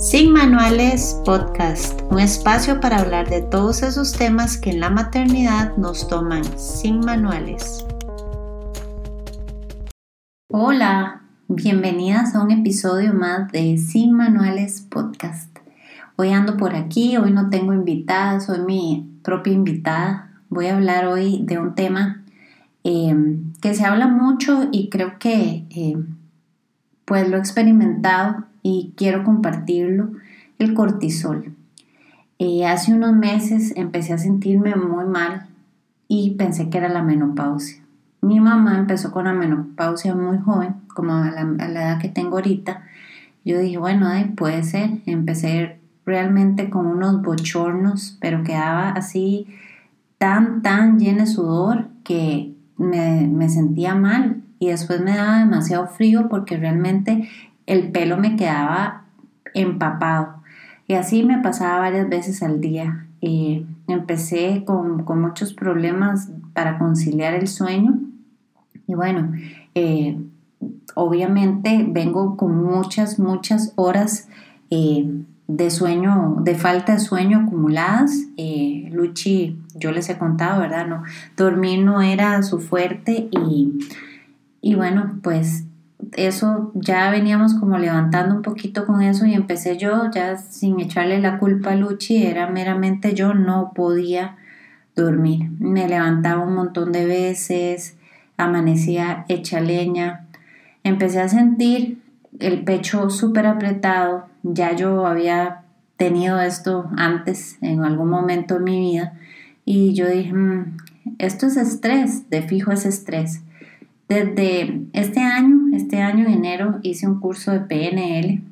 Sin Manuales Podcast, un espacio para hablar de todos esos temas que en la maternidad nos toman sin manuales. Hola, bienvenidas a un episodio más de Sin Manuales Podcast. Hoy ando por aquí, hoy no tengo invitada, soy mi propia invitada. Voy a hablar hoy de un tema eh, que se habla mucho y creo que eh, pues lo he experimentado y quiero compartirlo, el cortisol. Eh, hace unos meses empecé a sentirme muy mal y pensé que era la menopausia. Mi mamá empezó con la menopausia muy joven, como a la, edad que tengo ahorita. Yo dije, bueno, puede ser. Empecé realmente con unos bochornos, pero quedaba así tan, tan llena de sudor que me, me sentía mal y después me daba demasiado frío porque realmente el pelo me quedaba empapado. Y así me pasaba varias veces al día. Eh, empecé con, muchos problemas para conciliar el sueño. Y bueno, eh, obviamente vengo con muchas, muchas horas eh, de sueño, de falta de sueño acumuladas. Luchi, yo les he contado, ¿verdad? No, dormir no era su fuerte y, y bueno, pues eso ya veníamos como levantando un poquito con eso y empecé yo ya sin echarle la culpa a Luchi, era meramente yo no podía dormir. Me levantaba un montón de veces, amanecía hecha leña. Empecé a sentir el pecho súper apretado. Ya yo había tenido esto antes en algún momento de mi vida y yo dije, mm, esto es estrés, de fijo es estrés. Desde este año, este año en enero, hice un curso de PNL,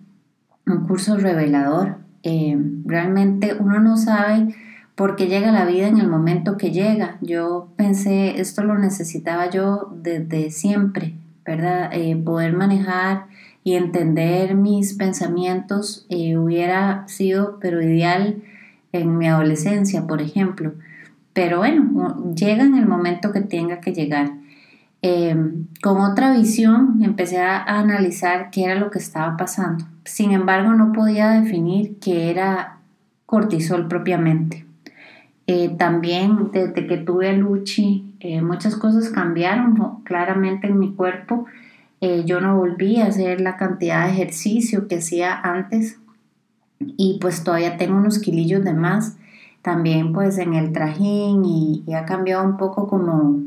un curso revelador. Eh, realmente uno no sabe por qué llega la vida en el momento que llega. Yo pensé, esto lo necesitaba yo desde siempre, ¿verdad? Eh, poder manejar y entender mis pensamientos eh, hubiera sido, pero ideal en mi adolescencia, por ejemplo. Pero bueno, llega en el momento que tenga que llegar. Em, con otra visión empecé a, analizar qué era lo que estaba pasando. Sin embargo, no podía definir qué era cortisol propiamente. Eh, también desde que tuve a Luchi, eh, muchas cosas cambiaron claramente en mi cuerpo. Eh, yo no volví a hacer la cantidad de ejercicio que hacía antes y pues todavía tengo unos kilillos de más. También pues en el trajín y ha cambiado un poco como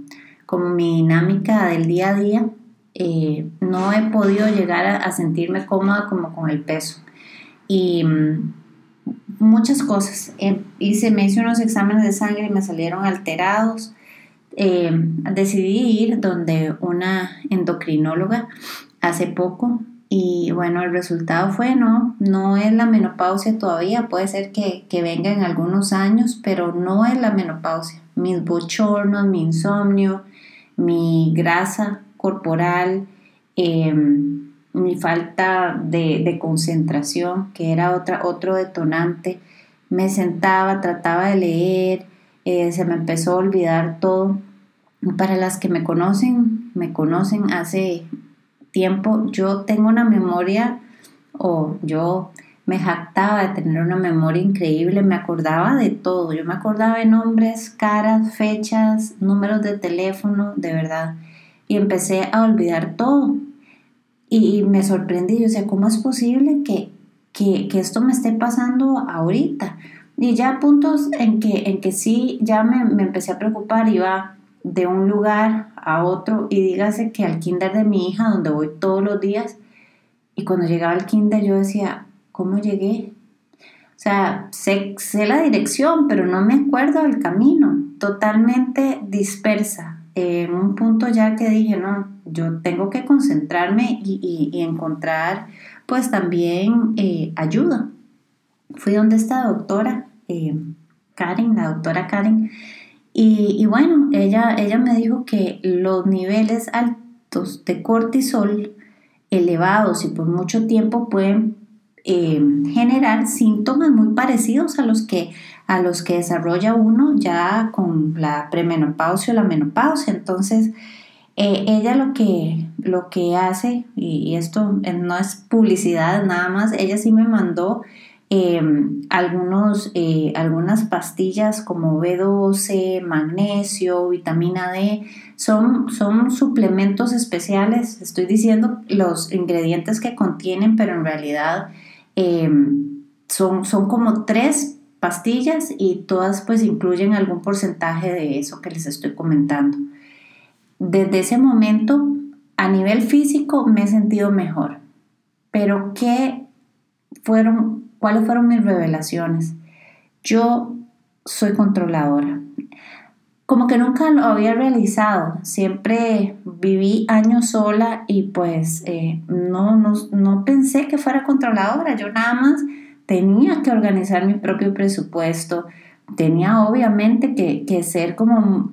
como mi dinámica del día a día, eh, no he podido llegar a, sentirme cómoda como con el peso. Y mm, muchas cosas. Eh, hice, me hice unos exámenes de sangre y me salieron alterados. Eh, decidí ir donde una endocrinóloga hace poco y bueno, el resultado fue no, no es la menopausia todavía, puede ser que, que venga en algunos años, pero no es la menopausia. Mis bochornos, mi insomnio, mi grasa corporal, em, mi falta de, concentración, que era otra, otro detonante. Me sentaba, trataba de leer, eh, se me empezó a olvidar todo. Para las que me conocen, me conocen hace tiempo, yo tengo una memoria o yo me jactaba de tener una memoria increíble, me acordaba de todo, yo me acordaba de nombres, caras, fechas, números de teléfono, de verdad, y empecé a olvidar todo. Y, me sorprendí, yo decía, ¿cómo es posible que, que, esto me esté pasando ahorita? Y ya puntos en que, en que sí, ya me, me empecé a preocupar, iba de un lugar a otro y dígase que al kinder de mi hija, donde voy todos los días, y cuando llegaba al kinder yo decía, ¿Cómo llegué? O sea, sé, la dirección, pero no me acuerdo del camino, totalmente dispersa. En un punto ya que dije, no, yo tengo que concentrarme y, encontrar pues también eh, ayuda. Fui donde esta doctora, eh, Karen, la doctora Karen, y, y, bueno, ella, ella me dijo que los niveles altos de cortisol elevados y por mucho tiempo pueden eh, generar síntomas muy parecidos a los que a los que desarrolla uno ya con la premenopausia o la menopausia. Entonces, Eh, ella lo que, lo que hace, y, esto no es publicidad nada más, ella sí me mandó em, algunos, eh, algunas pastillas como B12, magnesio, vitamina D, son, son suplementos especiales, estoy diciendo los ingredientes que contienen, pero en realidad em, son, son como tres pastillas y todas pues incluyen algún porcentaje de eso que les estoy comentando. Desde ese momento, a nivel físico, me he sentido mejor. Pero ¿qué fueron, cuáles fueron mis revelaciones? Yo soy controladora. Como que nunca lo había realizado, siempre viví años sola y pues eh, no, no, no pensé que fuera controladora, yo nada más tenía que organizar mi propio presupuesto, tenía obviamente que, ser como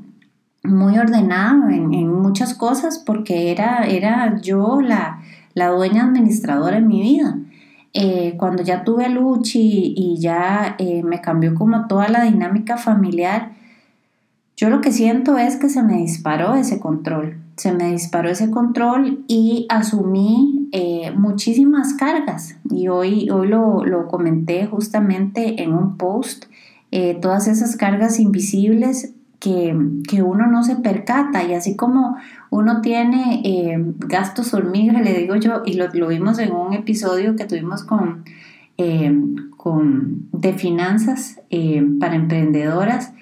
muy ordenado en, muchas cosas porque era, era yo la, dueña administradora en mi vida. Eh, cuando ya tuve a Luchi y ya eh, me cambió como toda la dinámica familiar, yo lo que siento es que se me disparó ese control se me disparó ese control y asumí eh, muchísimas cargas. Y hoy, hoy lo, comenté justamente en un post, eh, todas esas cargas invisibles que, uno no se percata. Y así como uno tiene eh, gastos hormigas, le digo yo, y lo, lo, vimos en un episodio que tuvimos con, con de finanzas para emprendedoras,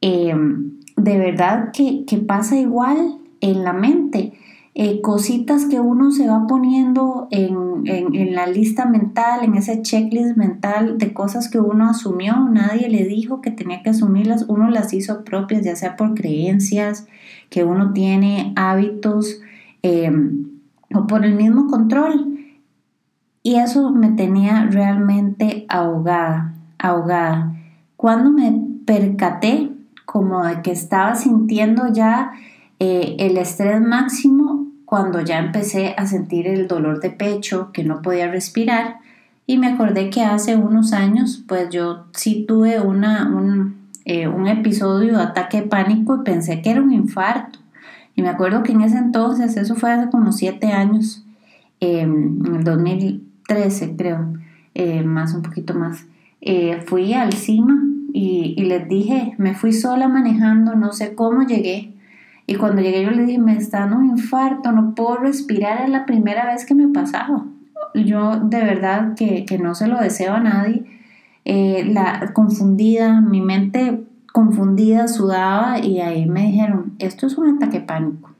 de verdad que, que pasa igual en la mente. Eh, cositas que uno se va poniendo en, en, la lista mental, en ese checklist mental de cosas que uno asumió, nadie le dijo que tenía que asumirlas, uno las hizo propias, ya sea por creencias, que uno tiene hábitos em, o por el mismo control. Y eso me tenía realmente ahogada, ahogada. Cuando me percaté como de que estaba sintiendo ya eh, el estrés máximo cuando ya empecé a sentir el dolor de pecho, que no podía respirar, y me acordé que hace unos años, pues yo sí tuve una, un, eh, un episodio de ataque de pánico y pensé que era un infarto. Y me acuerdo que en ese entonces, eso fue hace como siete años, em, en el 2013 creo, eh, más un poquito más, fui al CIMA y, les dije, me fui sola manejando, no sé cómo llegué, y cuando llegué yo le dije, me está dando un infarto, no puedo respirar, es la primera vez que me pasaba. Yo de verdad que, no se lo deseo a nadie. Eh, la confundida, mi mente confundida, sudaba y ahí me dijeron, esto es un ataque pánico.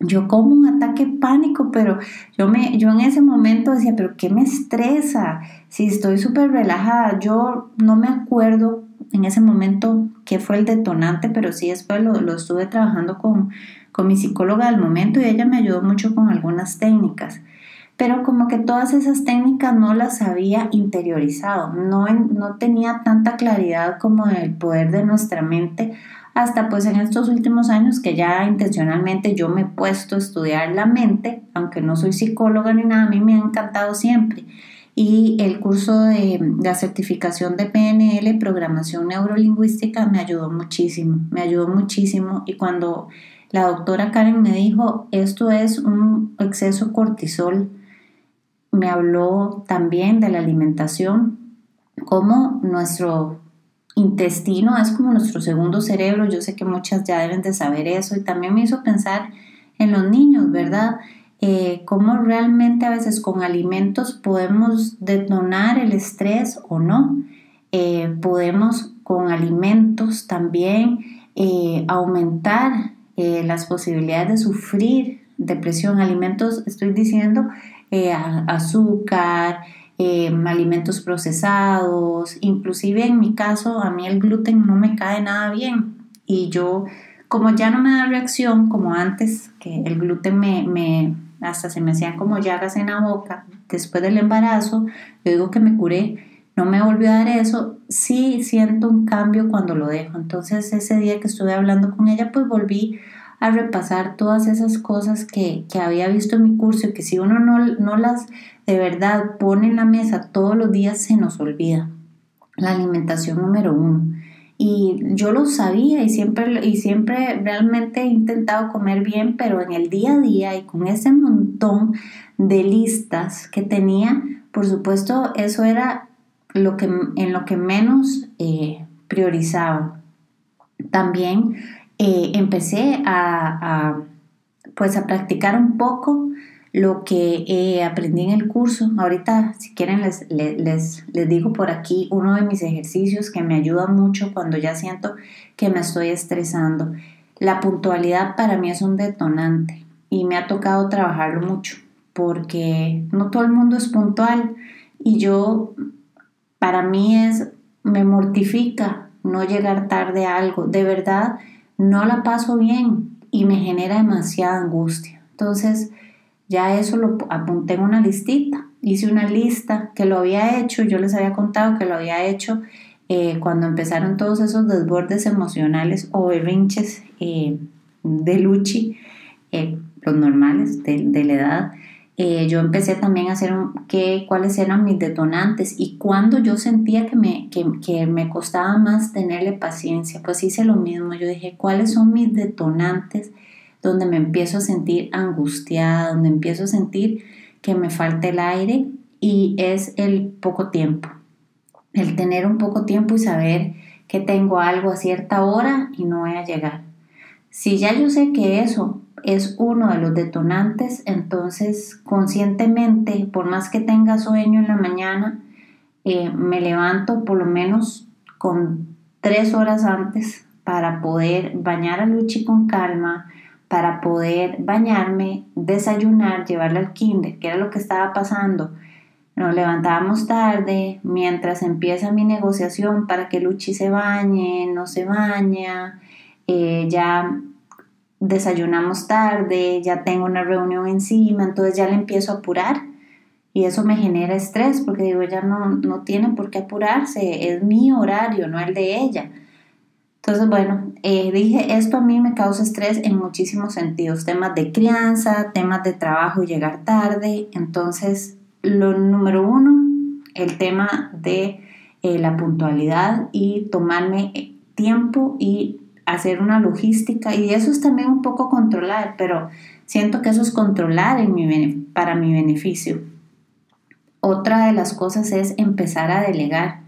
Yo como un ataque pánico, pero yo, me, yo en ese momento decía, pero ¿qué me estresa? Si estoy súper relajada, yo no me acuerdo en ese momento qué fue el detonante, pero sí después lo, lo estuve trabajando con, con mi psicóloga del momento y ella me ayudó mucho con algunas técnicas. Pero como que todas esas técnicas no las había interiorizado, no, no tenía tanta claridad como el poder de nuestra mente hasta pues en estos últimos años que ya intencionalmente yo me he puesto a estudiar la mente, aunque no soy psicóloga ni nada, a mí me ha encantado siempre y el curso de, la certificación de PNL, programación neurolingüística, me ayudó muchísimo, me ayudó muchísimo y cuando la doctora Karen me dijo, esto es un exceso cortisol, me habló también de la alimentación, como nuestro intestino es como nuestro segundo cerebro, yo sé que muchas ya deben de saber eso y también me hizo pensar en los niños, ¿verdad? Eh, cómo realmente a veces con alimentos podemos detonar el estrés o no. Eh, podemos con alimentos también eh, aumentar eh, las posibilidades de sufrir depresión. Alimentos, estoy diciendo, azúcar, alimentos procesados, inclusive en mi caso a mí el gluten no me cae nada bien y yo como ya no me da reacción como antes, que el gluten me hasta se me hacían como llagas en la boca después del embarazo, yo digo que me curé, no me volvió a dar eso, sí siento un cambio cuando lo dejo. Entonces ese día que estuve hablando con ella, pues volví a repasar todas esas cosas que, había visto en mi curso y que si uno no, no las de verdad pone en la mesa todos los días se nos olvida. La alimentación número uno. Y yo lo sabía y siempre, y siempre realmente he intentado comer bien, pero en el día a día y con ese montón de listas que tenía, por supuesto, eso era lo que, en lo que menos eh, priorizaba. También eh, empecé a, pues a practicar un poco lo que eh, aprendí en el curso. Ahorita, si quieren, les, les, les, digo por aquí uno de mis ejercicios que me ayuda mucho cuando ya siento que me estoy estresando. La puntualidad para mí es un detonante y me ha tocado trabajarlo mucho porque no todo el mundo es puntual y yo, para mí es, me mortifica no llegar tarde a algo. De verdad, no la paso bien y me genera demasiada angustia. Entonces, ya eso lo apunté en una listita. Hice una lista que lo había hecho, yo les había contado que lo había hecho eh, cuando empezaron todos esos desbordes emocionales o berrinches eh, de Luchi, eh, los normales de, de la edad. yo empecé también a hacer qué, cuáles eran mis detonantes y cuando yo sentía que me, que, que me costaba más tenerle paciencia, pues hice lo mismo. Yo dije, ¿cuáles son mis detonantes? Donde me empiezo a sentir angustiada, donde empiezo a sentir que me falta el aire y es el poco tiempo. El tener un poco tiempo y saber que tengo algo a cierta hora y no voy a llegar. Si ya yo sé que eso es uno de los detonantes, entonces conscientemente, por más que tenga sueño en la mañana, eh, me levanto por lo menos con tres horas antes para poder bañar a Luchi con calma, para poder bañarme, desayunar, llevarla al kinder, que era lo que estaba pasando. Nos levantábamos tarde mientras empieza mi negociación para que Luchi se bañe, no se baña, eh, ya desayunamos tarde, ya tengo una reunión encima, entonces ya le empiezo a apurar y eso me genera estrés porque digo, ella no, no tiene por qué apurarse, es mi horario, no el de ella. Entonces, bueno, eh, dije, esto a mí me causa estrés en muchísimos sentidos, temas de crianza, temas de trabajo llegar tarde. Entonces, lo número uno, el tema de eh, la puntualidad y tomarme eh, tiempo y hacer una logística. Y eso es también un poco controlar, pero siento que eso es controlar en mi, para mi beneficio. Otra de las cosas es empezar a delegar.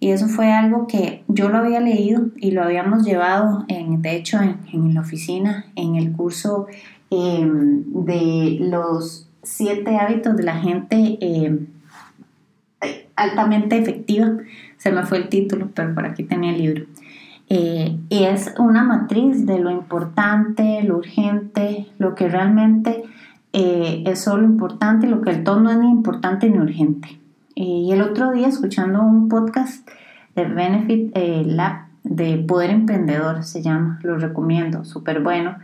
Y eso fue algo que yo lo había leído y lo habíamos llevado, en, de hecho, en, la oficina, en el curso em, de los siete hábitos de la gente em, altamente efectiva. Se me fue el título, pero por aquí tenía el libro. Eh, y es una matriz de lo importante, lo urgente, lo que realmente eh, es solo importante, lo que el todo no es ni importante ni urgente. Eh, y el otro día, escuchando un podcast de Benefit eh, Lab de Poder Emprendedor, se llama, lo recomiendo, súper bueno.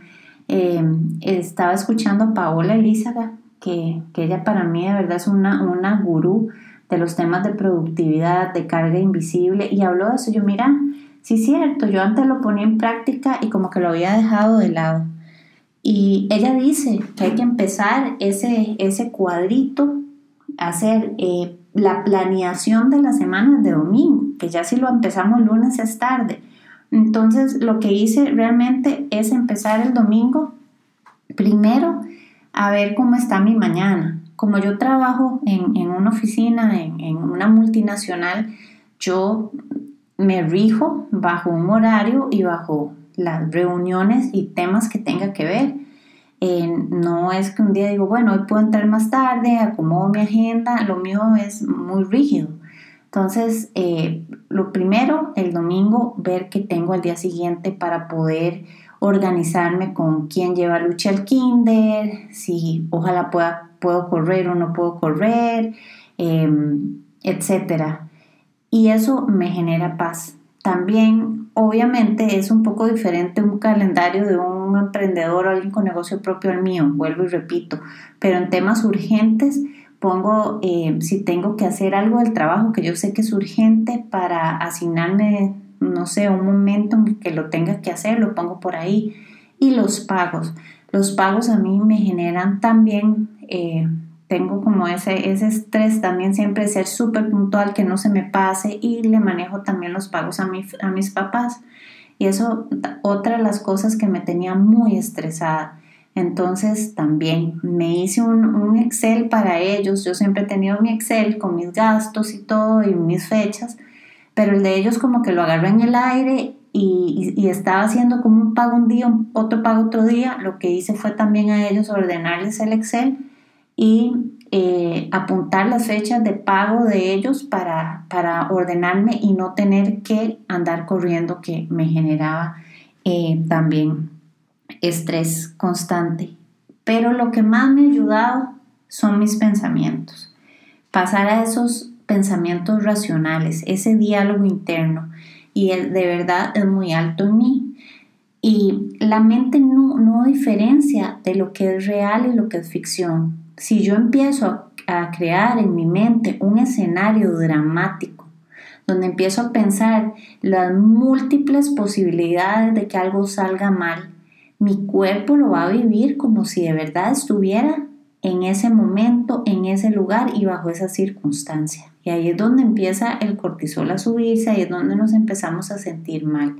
Eh, estaba escuchando a Paola Elízaga, que, que, ella para mí de verdad es una, una gurú de los temas de productividad, de carga invisible, y habló de eso. Yo, mira, sí cierto, yo antes lo ponía en práctica y como que lo había dejado de lado. Y ella dice que hay que empezar ese, ese cuadrito, hacer la planeación de la semana de domingo, que ya si lo empezamos lunes es tarde. Entonces lo que hice realmente es empezar el domingo primero a ver cómo está mi mañana. Como yo trabajo en, una oficina, en, en una multinacional, yo me rijo bajo un horario y bajo las reuniones y temas que tenga que ver. Eh, no es que un día digo, bueno, hoy puedo entrar más tarde, acomodo mi agenda, lo mío es muy rígido. Entonces, eh, lo primero, el domingo, ver qué tengo al día siguiente para poder organizarme con quién lleva lucha al kinder, si ojalá pueda, puedo correr o no puedo correr, eh, etc. Y eso me genera paz. También, obviamente, es un poco diferente un calendario de un emprendedor o alguien con negocio propio al mío, vuelvo y repito, pero en temas urgentes pongo, eh, si tengo que hacer algo del trabajo que yo sé que es urgente para asignarme, no sé, un momento en que lo tenga que hacer, lo pongo por ahí. Y los pagos. Los pagos a mí me generan también, eh, tengo como ese, ese estrés también siempre ser súper puntual, que no se me pase y le manejo también los pagos a, a mis papás. Y eso, otra de las cosas que me tenía muy estresada. Entonces también me hice un, un, Excel para ellos. Yo siempre he tenido mi Excel con mis gastos y todo y mis fechas, pero el de ellos como que lo agarré en el aire y, y, estaba haciendo como un pago un día, otro pago otro día. Lo que hice fue también a ellos ordenarles el Excel y eh, apuntar las fechas de pago de ellos para, para, ordenarme y no tener que andar corriendo que me generaba eh, también estrés constante. Pero lo que más me ha ayudado son mis pensamientos. Pasar a esos pensamientos racionales, ese diálogo interno. Y el, de verdad es muy alto en mí. Y la mente no, no diferencia de lo que es real y lo que es ficción si yo empiezo a crear en mi mente un escenario dramático, donde empiezo a pensar las múltiples posibilidades de que algo salga mal, mi cuerpo lo va a vivir como si de verdad estuviera en ese momento, en ese lugar y bajo esa circunstancia. Y ahí es donde empieza el cortisol a subirse, ahí es donde nos empezamos a sentir mal.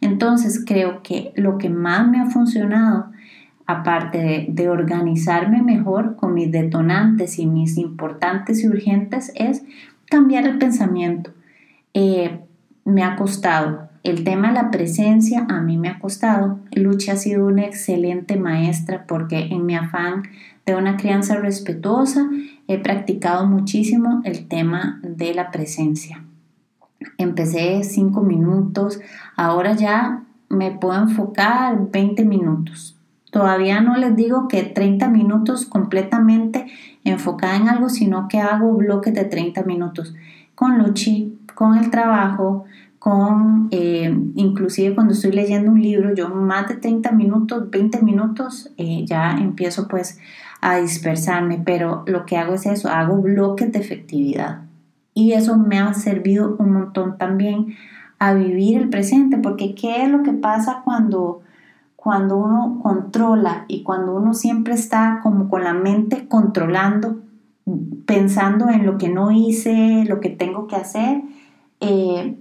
Entonces creo que lo que más me ha funcionado aparte de, organizarme mejor con mis detonantes y mis importantes y urgentes, es cambiar el pensamiento. Eh, me ha costado. El tema de la presencia a mí me ha costado. Lucha ha sido una excelente maestra porque en mi afán de una crianza respetuosa he practicado muchísimo el tema de la presencia. Empecé cinco minutos, ahora ya me puedo enfocar 20 minutos. Todavía no les digo que 30 minutos completamente enfocada en algo, sino que hago bloques de 30 minutos con Luchi, con el trabajo, con eh, inclusive cuando estoy leyendo un libro, yo más de 30 minutos, 20 minutos, eh, ya empiezo pues a dispersarme, pero lo que hago es eso, hago bloques de efectividad. Y eso me ha servido un montón también a vivir el presente, porque ¿qué es lo que pasa cuando cuando uno controla y cuando uno siempre está como con la mente controlando, pensando en lo que no hice, lo que tengo que hacer, eh,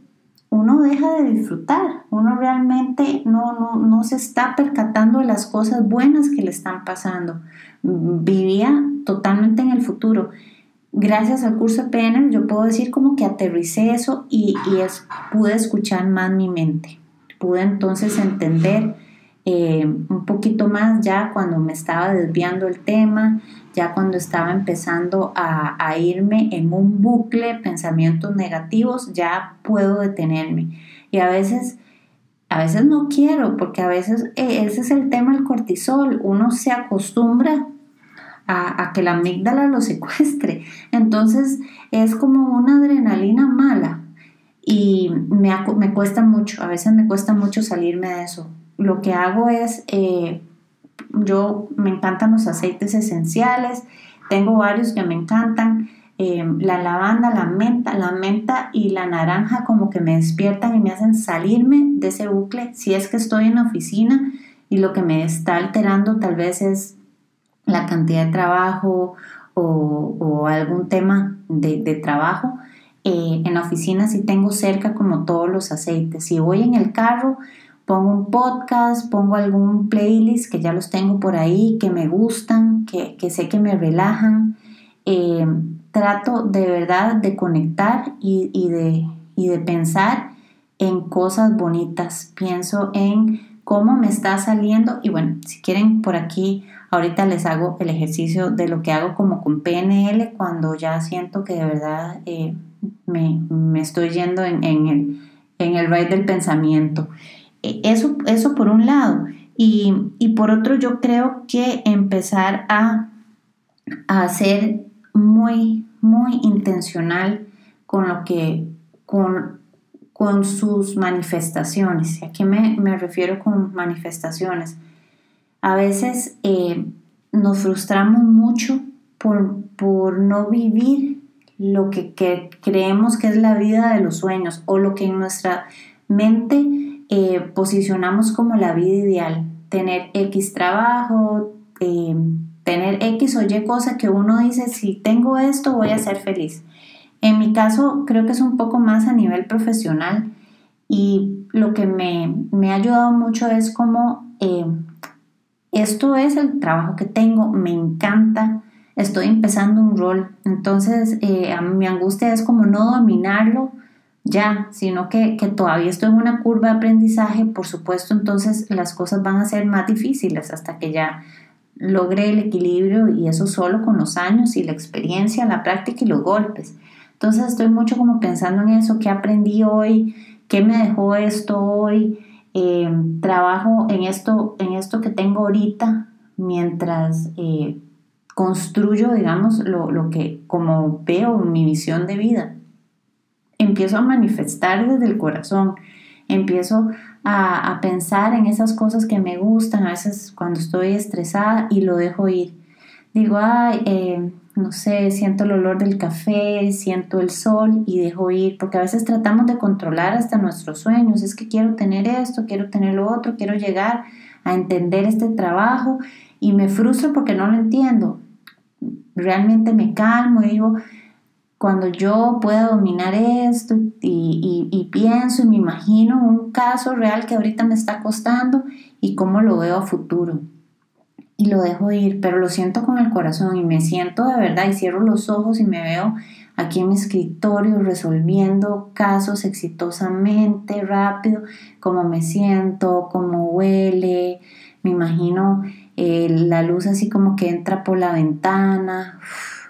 uno deja de disfrutar, uno realmente no, no, se está percatando de las cosas buenas que le están pasando. Vivía totalmente en el futuro. Gracias al curso de PNL yo puedo decir como que aterricé eso y, y es, pude escuchar más mi mente. Pude entonces entender eh, un poquito más ya cuando me estaba desviando el tema, ya cuando estaba empezando a, irme en un bucle, pensamientos negativos, ya puedo detenerme. Y a veces, a veces no quiero, porque a veces eh, ese es el tema del cortisol, uno se acostumbra a, que la amígdala lo secuestre. Entonces es como una adrenalina mala y me cuesta mucho, a veces me cuesta mucho salirme de eso lo que hago es, eh, yo me encantan los aceites esenciales, tengo varios que me encantan, eh, la lavanda, la menta, la menta y la naranja como que me despiertan y me hacen salirme de ese bucle. Si es que estoy en la oficina y lo que me está alterando tal vez es la cantidad de trabajo o, algún tema de, trabajo, eh, en la oficina sí tengo cerca como todos los aceites. Si voy en el carro, pongo un podcast, pongo algún playlist que ya los tengo por ahí, que me gustan, que, sé que me relajan. Eh, trato de verdad de conectar y, de, de pensar en cosas bonitas. Pienso en cómo me está saliendo y bueno, si quieren por aquí, ahorita les hago el ejercicio de lo que hago como con PNL cuando ya siento que de verdad eh, me, estoy yendo en, el, en el ride del pensamiento. E, eso, eso por un lado. Y, por otro, yo creo que empezar a, a ser muy, muy intencional con lo que, con, con sus manifestaciones. ¿A qué me, refiero con manifestaciones? A veces eh, nos frustramos mucho por, por no vivir lo que, creemos que es la vida de los sueños o lo que en nuestra mente eh, posicionamos como la vida ideal, tener X trabajo, eh, tener X o Y cosa que uno dice, si tengo esto voy a ser feliz. En mi caso creo que es un poco más a nivel profesional y lo que me, ha ayudado mucho es como eh, esto es el trabajo que tengo, me encanta, estoy empezando un rol, entonces a mi angustia es como no dominarlo ya, sino que, que, todavía estoy en una curva de aprendizaje, por supuesto, entonces las cosas van a ser más difíciles hasta que ya logre el equilibrio y eso solo con los años y la experiencia, la práctica y los golpes. Entonces estoy mucho como pensando en eso, qué aprendí hoy, qué me dejó esto hoy, eh, trabajo en esto, en esto que tengo ahorita mientras eh, construyo, digamos, lo, lo que como veo mi visión de vida. Empiezo a manifestar desde el corazón, empiezo a, a, pensar en esas cosas que me gustan, a veces cuando estoy estresada y lo dejo ir. Digo, ay, eh, no sé, siento el olor del café, siento el sol y dejo ir, porque a veces tratamos de controlar hasta nuestros sueños, es que quiero tener esto, quiero tener lo otro, quiero llegar a entender este trabajo y me frustro porque no lo entiendo. Realmente me calmo y digo, cuando yo pueda dominar esto y, y, pienso y me imagino un caso real que ahorita me está costando y cómo lo veo a futuro. Y lo dejo ir, pero lo siento con el corazón y me siento de verdad y cierro los ojos y me veo aquí en mi escritorio resolviendo casos exitosamente, rápido, como me siento, cómo huele, me imagino eh, la luz así como que entra por la ventana,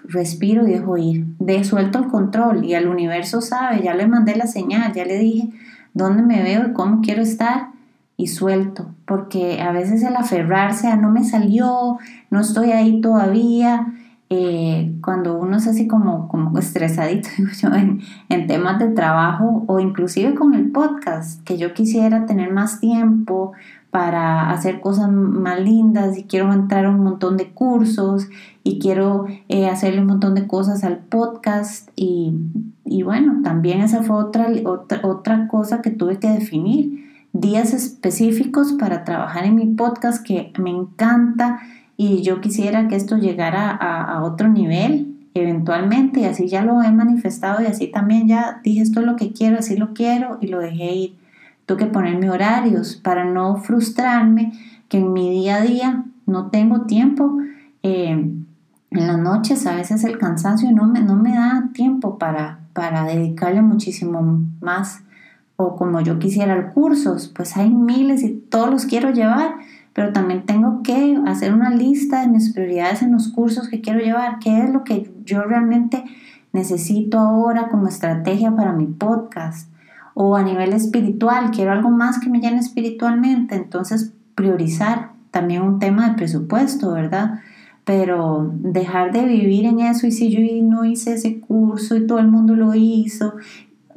respiro y dejo ir, de suelto el control y al universo sabe, ya le mandé la señal, ya le dije dónde me veo y cómo quiero estar y suelto, porque a veces el aferrarse a no me salió, no estoy ahí todavía, eh, cuando uno es así como, como estresadito yo, en, temas de trabajo o inclusive con el podcast, que yo quisiera tener más tiempo para hacer cosas más lindas y quiero entrar a un montón de cursos y quiero eh, hacerle un montón de cosas al podcast y, y bueno, también esa fue otra, otra, otra cosa que tuve que definir. Días específicos para trabajar en mi podcast que me encanta y yo quisiera que esto llegara a, otro nivel eventualmente y así ya lo he manifestado y así también ya dije esto es lo que quiero, así lo quiero y lo dejé ir. Tuve que ponerme horarios para no frustrarme que en mi día a día no tengo tiempo. Eh, en las noches a veces el cansancio no me, no me da tiempo para, para dedicarle muchísimo más o como yo quisiera cursos, pues hay miles y todos los quiero llevar, pero también tengo que hacer una lista de mis prioridades en los cursos que quiero llevar, qué es lo que yo realmente necesito ahora como estrategia para mi podcast o a nivel espiritual, quiero algo más que me llene espiritualmente, entonces priorizar también un tema de presupuesto, ¿verdad? Pero dejar de vivir en eso y si yo no hice ese curso y todo el mundo lo hizo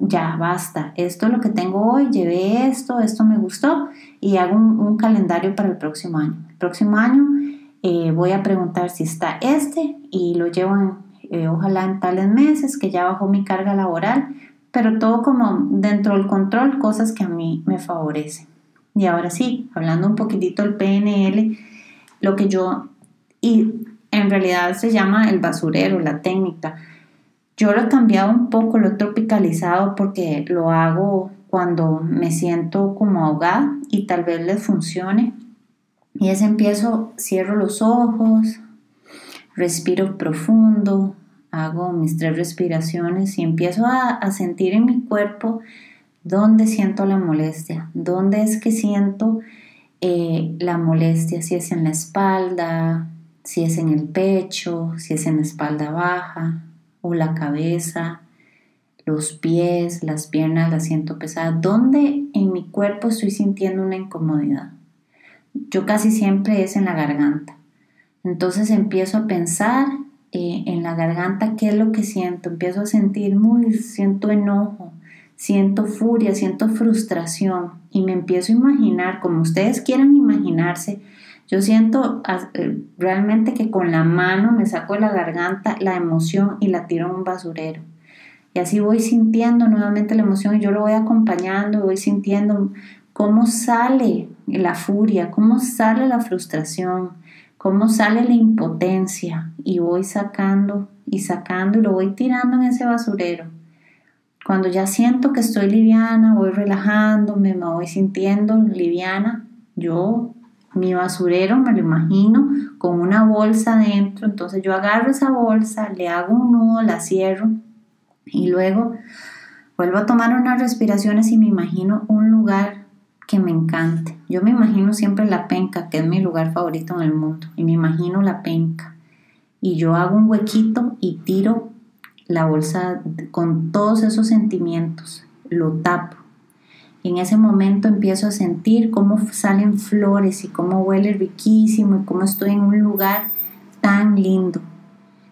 ya basta, esto es lo que tengo hoy, llevé esto, esto me gustó y hago un, calendario para el próximo año. El próximo año eh, voy a preguntar si está este y lo llevo eh, ojalá en tales meses que ya bajó mi carga laboral, pero todo como dentro del control, cosas que a mí me favorecen. Y ahora sí, hablando un poquitito del PNL, lo que yo, y en realidad se llama el basurero, la técnica, yo lo he cambiado un poco, lo he tropicalizado porque lo hago cuando me siento como ahogada y tal vez les funcione. Y es empiezo, cierro los ojos, respiro profundo, hago mis tres respiraciones y empiezo a, sentir en mi cuerpo dónde siento la molestia, dónde es que siento eh, la molestia, si es en la espalda, si es en el pecho, si es en la espalda baja, o la cabeza, los pies, las piernas las siento pesadas. ¿Dónde en mi cuerpo estoy sintiendo una incomodidad? Yo casi siempre es en la garganta. Entonces empiezo a pensar eh, en la garganta qué es lo que siento. Empiezo a sentir muy, siento enojo, siento furia, siento frustración y me empiezo a imaginar, como ustedes quieran imaginarse, yo siento eh, realmente que con la mano me saco de la garganta la emoción y la tiro en un basurero. Y así voy sintiendo nuevamente la emoción y yo lo voy acompañando, voy sintiendo cómo sale la furia, cómo sale la frustración, cómo sale la impotencia y voy sacando y sacando y lo voy tirando en ese basurero. Cuando ya siento que estoy liviana, voy relajándome, me voy sintiendo liviana, yo mi basurero me lo imagino con una bolsa dentro, entonces yo agarro esa bolsa, le hago un nudo, la cierro y luego vuelvo a tomar unas respiraciones y me imagino un lugar que me encante. Yo me imagino siempre la penca, que es mi lugar favorito en el mundo, y me imagino la penca. Y yo hago un huequito y tiro la bolsa con todos esos sentimientos, lo tapo. Y en ese momento empiezo a sentir cómo salen flores y cómo huele riquísimo y cómo estoy en un lugar tan lindo.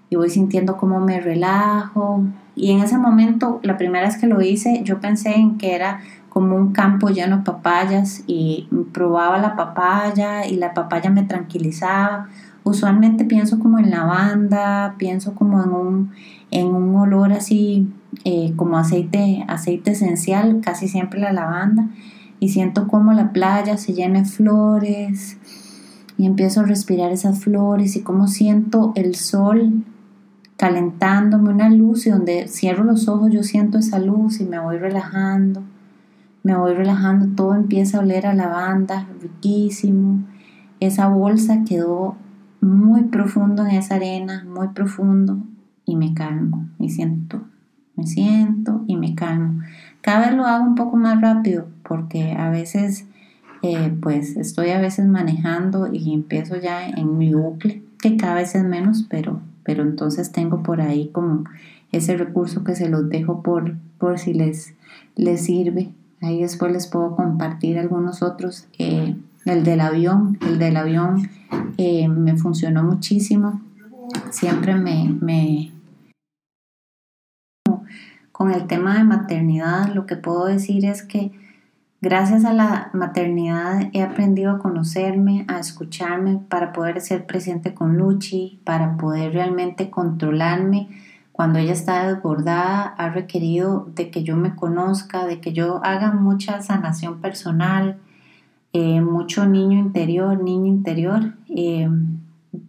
Y voy sintiendo cómo me relajo. Y en ese momento, la primera vez que lo hice, yo pensé en que era como un campo lleno de papayas y probaba la papaya y la papaya me tranquilizaba. Usualmente pienso como en lavanda, pienso como en un, en un olor así eh, como aceite, aceite esencial, casi siempre la lavanda, y siento como la playa se llena de flores y empiezo a respirar esas flores y como siento el sol calentándome una luz y donde cierro los ojos yo siento esa luz y me voy relajando me voy relajando, todo empieza a oler a lavanda, riquísimo. Esa bolsa quedó muy profundo en esa arena, muy profundo, y me calmo, y siento, me siento y me calmo. Cada vez lo hago un poco más rápido, porque a veces, eh, pues estoy a veces manejando y empiezo ya en mi bucle, que cada vez es menos, pero, pero entonces tengo por ahí como ese recurso que se los dejo por, por si les, les sirve Ahí después les puedo compartir algunos otros. Eh, el del avión, el del avión eh, me funcionó muchísimo. Siempre me, me... Con el tema de maternidad, lo que puedo decir es que gracias a la maternidad he aprendido a conocerme, a escucharme para poder ser presente con Luchi, para poder realmente controlarme. Cuando ella está desbordada, ha requerido de que yo me conozca, de que yo haga mucha sanación personal, eh, mucho niño interior, niño interior, eh,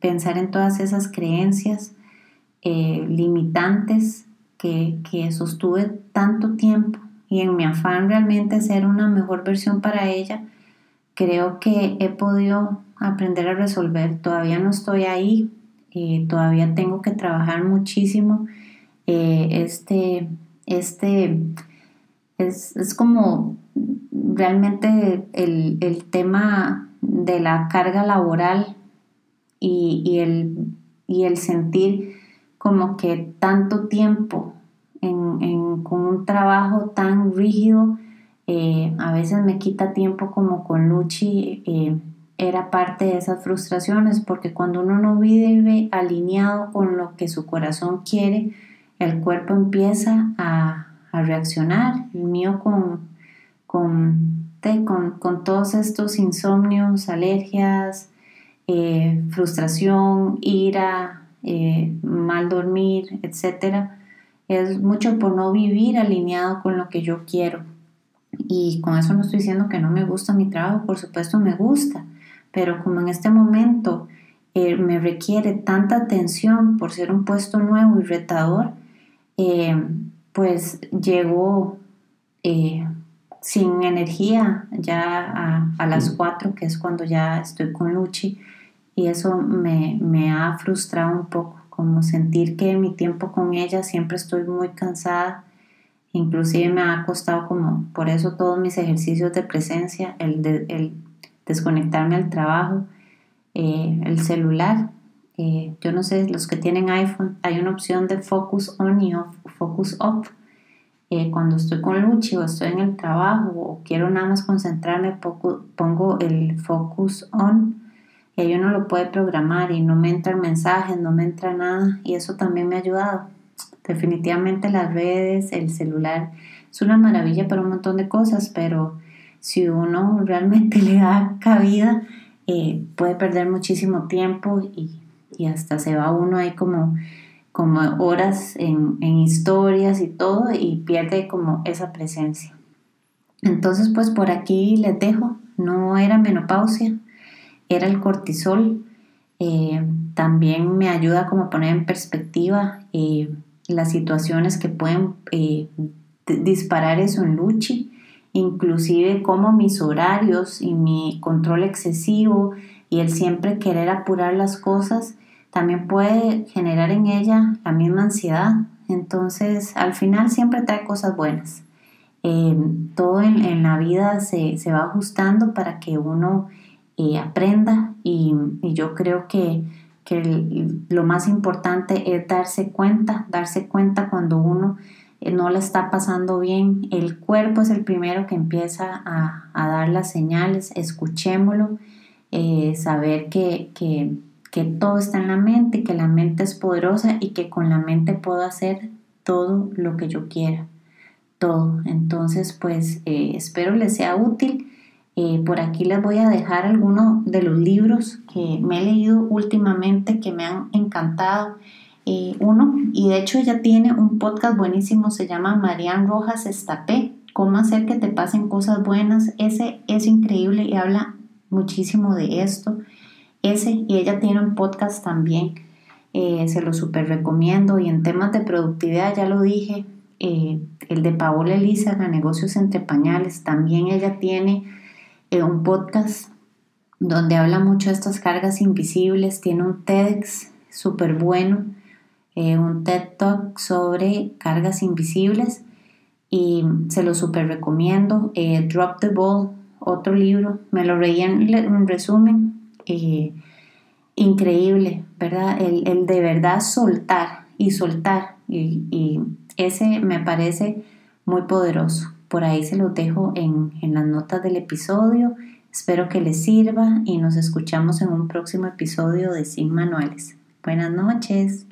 pensar en todas esas creencias eh, limitantes que, que sostuve tanto tiempo y en mi afán realmente ser una mejor versión para ella, creo que he podido aprender a resolver. Todavía no estoy ahí, todavía tengo que trabajar muchísimo eh, este, este es, como realmente el, tema de la carga laboral y, el, y el sentir como que tanto tiempo con un trabajo tan rígido, eh, a veces me quita tiempo como con Luchi, eh, era parte de esas frustraciones, porque cuando uno no vive alineado con lo que su corazón quiere, el cuerpo empieza a, reaccionar, el mío con, con, con, todos estos insomnios, alergias, eh, frustración, ira, eh, mal dormir, etc. Es mucho por no vivir alineado con lo que yo quiero. Y con eso no estoy diciendo que no me gusta mi trabajo, por supuesto me gusta, pero como en este momento eh, me requiere tanta atención por ser un puesto nuevo y retador, eh, pues llegó eh, sin energía ya a, las 4, que es cuando ya estoy con Luchi, y eso me, me ha frustrado un poco, como sentir que mi tiempo con ella siempre estoy muy cansada, inclusive me ha costado como, por eso todos mis ejercicios de presencia, el, el desconectarme al trabajo, eh, el celular, eh, yo no sé, los que tienen iPhone, hay una opción de focus on y focus off. Eh, cuando estoy con Luchi o estoy en el trabajo o quiero nada más concentrarme, pongo el focus on y ahí uno lo puede programar y no me entran mensajes, no me entra nada y eso también me ha ayudado. Definitivamente las redes, el celular, es una maravilla para un montón de cosas, pero si uno realmente le da cabida, eh, puede perder muchísimo tiempo y y hasta se va uno ahí como, como horas en, historias y todo y pierde como esa presencia. Entonces pues por aquí les dejo, no era menopausia, era el cortisol. Eh, también me ayuda como a poner en perspectiva eh, las situaciones que pueden eh, disparar eso en Luchi, inclusive como mis horarios y mi control excesivo y el siempre querer apurar las cosas también puede generar en ella la misma ansiedad. Entonces, al final siempre trae cosas buenas. todo en, la vida se, se, va ajustando para que uno aprenda y, yo creo que, lo más importante es darse cuenta, darse cuenta cuando uno eh, no le está pasando bien. El cuerpo es el primero que empieza a, dar las señales, escuchémoslo, eh, saber que, todo está en la mente, que la mente es poderosa y que con la mente puedo hacer todo lo que yo quiera, todo. Entonces, pues eh, espero les sea útil. Eh, por aquí les voy a dejar algunos de los libros que me he leído últimamente que me han encantado. Eh, uno, y de hecho ella tiene un podcast buenísimo, se llama Marian Rojas Estapé, cómo hacer que te pasen cosas buenas. Ese es increíble y habla muchísimo de esto. Ese, y ella tiene un podcast también, eh, se lo súper recomiendo. Y en temas de productividad, ya lo dije, el de Paola Elisa, Negocios entre Pañales, también ella tiene un podcast donde habla mucho de estas cargas invisibles, tiene un TEDx súper bueno, eh, un TED Talk sobre cargas invisibles y se lo súper recomiendo. Eh, Drop the Ball, otro libro, me lo leí en, resumen, eh, increíble, ¿verdad? El, de verdad soltar y soltar y ese me parece muy poderoso. Por ahí se los dejo en, en las notas del episodio. Espero que les sirva y nos escuchamos en un próximo episodio de Sin Manuales. Buenas noches.